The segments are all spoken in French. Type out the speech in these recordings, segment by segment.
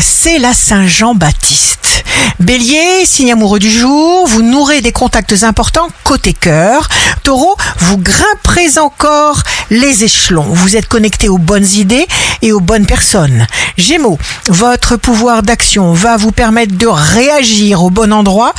C'est la Saint-Jean-Baptiste. Bélier, signe amoureux du jour, vous nourrez des contacts importants côté cœur. Taureau, vous grimperez encore les échelons. Vous êtes connecté aux bonnes idées et aux bonnes personnes. Gémeaux, votre pouvoir d'action va vous permettre de réagir au bon endroit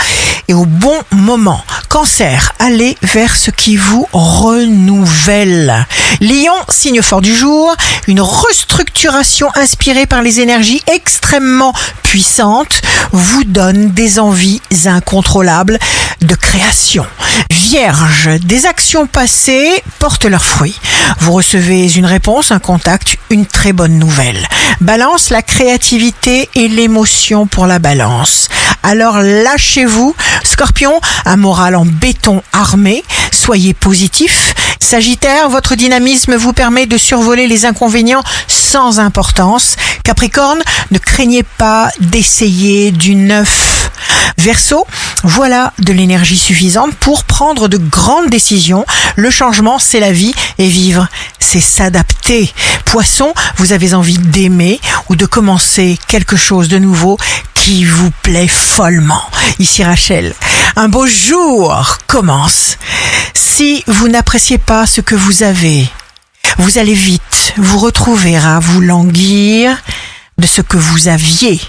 et au bon moment. Cancer, allez vers ce qui vous renouvelle. Lion, signe fort du jour, une restructuration inspirée par les énergies extrêmement puissantes vous donne des envies incontrôlables de création. Vierge, des actions passées portent leurs fruits. Vous recevez une réponse, un contact, une très bonne nouvelle. Balance, la créativité et l'émotion pour la balance. Alors lâchez-vous. Scorpion, un moral en béton armé. Soyez positif. Sagittaire, votre dynamisme vous permet de survoler les inconvénients sans importance. Capricorne, ne craignez pas d'essayer du neuf. Verseau, voilà de l'énergie suffisante pour prendre de grandes décisions. Le changement, c'est la vie et vivre, c'est s'adapter. Poisson, vous avez envie d'aimer ou de commencer quelque chose de nouveau qui vous plaît follement. Ici Rachel, un beau jour commence. Si vous n'appréciez pas ce que vous avez, vous allez vite vous retrouver à vous languir de ce que vous aviez